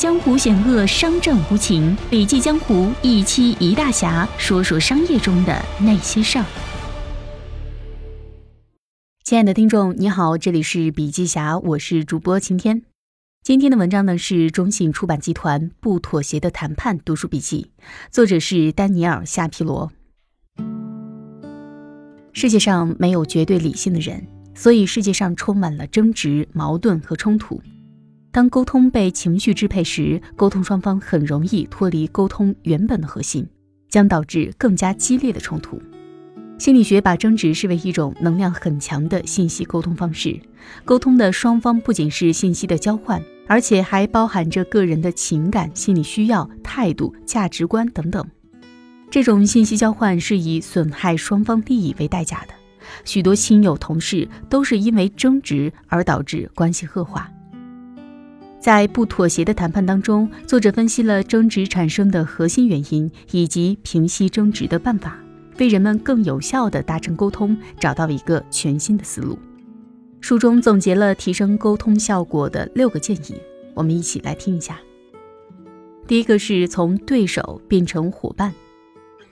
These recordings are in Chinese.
江湖险恶，商战无情。笔记江湖一期一大侠，说说商业中的那些事儿。亲爱的听众，你好，这里是笔记侠，我是主播晴天。今天的文章呢是中信出版集团《不妥协的谈判》读书笔记，作者是丹尼尔夏皮罗。世界上没有绝对理性的人，所以世界上充满了争执、矛盾和冲突。当沟通被情绪支配时，沟通双方很容易脱离沟通原本的核心，将导致更加激烈的冲突。心理学把争执视为一种能量很强的信息沟通方式。沟通的双方不仅是信息的交换，而且还包含着个人的情感、心理需要、态度、价值观等等。这种信息交换是以损害双方利益为代价的。许多亲友、同事都是因为争执而导致关系恶化。在不妥协的谈判当中，作者分析了争执产生的核心原因以及平息争执的办法，为人们更有效地达成沟通找到了一个全新的思路。书中总结了提升沟通效果的六个建议，我们一起来听一下。第一个是从对手变成伙伴，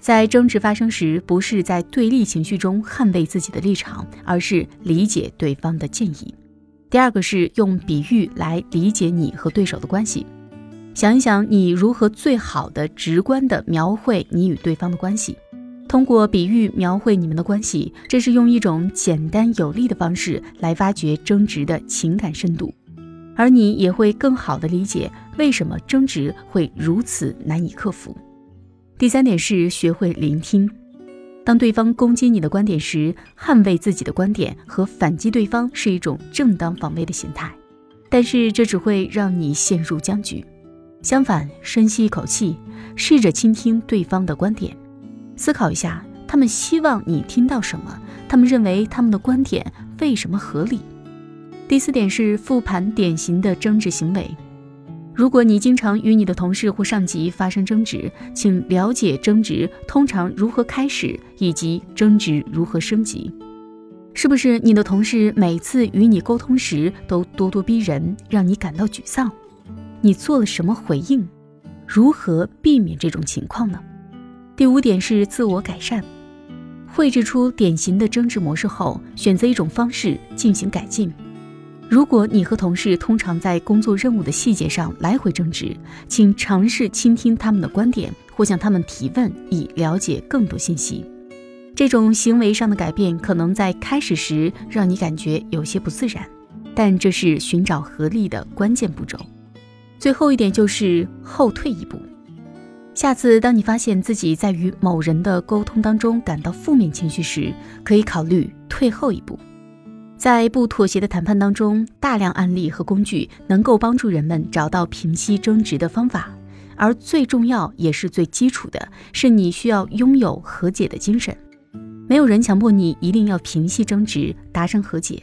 在争执发生时，不是在对立情绪中捍卫自己的立场，而是理解对方的建议。第二个是用比喻来理解你和对手的关系，想一想你如何最好的、直观的描绘你与对方的关系。通过比喻描绘你们的关系，这是用一种简单有力的方式来挖掘争执的情感深度，而你也会更好的理解为什么争执会如此难以克服。第三点是学会聆听。当对方攻击你的观点时，捍卫自己的观点和反击对方是一种正当防卫的心态，但是这只会让你陷入僵局。相反，深吸一口气，试着倾听对方的观点，思考一下他们希望你听到什么，他们认为他们的观点为什么合理。第四点是复盘典型的争执行为。如果你经常与你的同事或上级发生争执，请了解争执通常如何开始，以及争执如何升级。是不是你的同事每次与你沟通时都咄咄逼人，让你感到沮丧？你做了什么回应？如何避免这种情况呢？第五点是自我改善，绘制出典型的争执模式后，选择一种方式进行改进。如果你和同事通常在工作任务的细节上来回争执，请尝试倾听他们的观点，或向他们提问，以了解更多信息。这种行为上的改变可能在开始时让你感觉有些不自然，但这是寻找合力的关键步骤。最后一点就是后退一步。下次当你发现自己在与某人的沟通当中感到负面情绪时，可以考虑退后一步。在不妥协的谈判当中，大量案例和工具能够帮助人们找到平息争执的方法，而最重要也是最基础的是，你需要拥有和解的精神。没有人强迫你一定要平息争执、达成和解。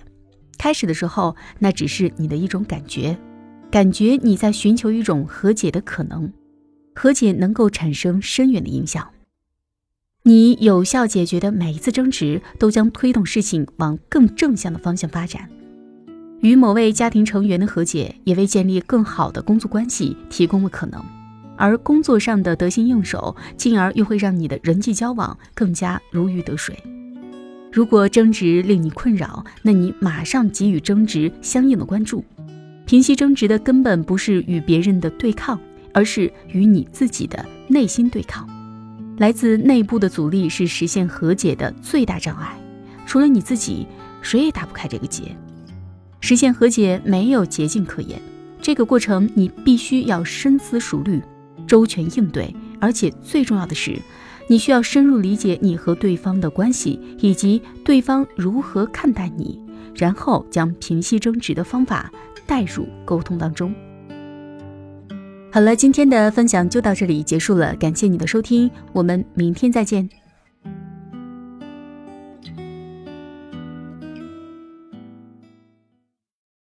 开始的时候，那只是你的一种感觉，感觉你在寻求一种和解的可能，和解能够产生深远的影响。你有效解决的每一次争执，都将推动事情往更正向的方向发展。与某位家庭成员的和解，也为建立更好的工作关系提供了可能。而工作上的得心应手，进而又会让你的人际交往更加如鱼得水。如果争执令你困扰，那你马上给予争执相应的关注。平息争执的根本不是与别人的对抗，而是与你自己的内心对抗。来自内部的阻力是实现和解的最大障碍，除了你自己，谁也打不开这个结。实现和解没有捷径可言，这个过程你必须要深思熟虑、周全应对，而且最重要的是，你需要深入理解你和对方的关系，以及对方如何看待你，然后将平息争执的方法带入沟通当中。好了，今天的分享就到这里结束了，感谢你的收听，我们明天再见。